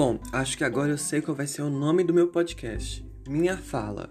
Bom, acho que agora eu sei qual vai ser o nome do meu podcast. Minha fala.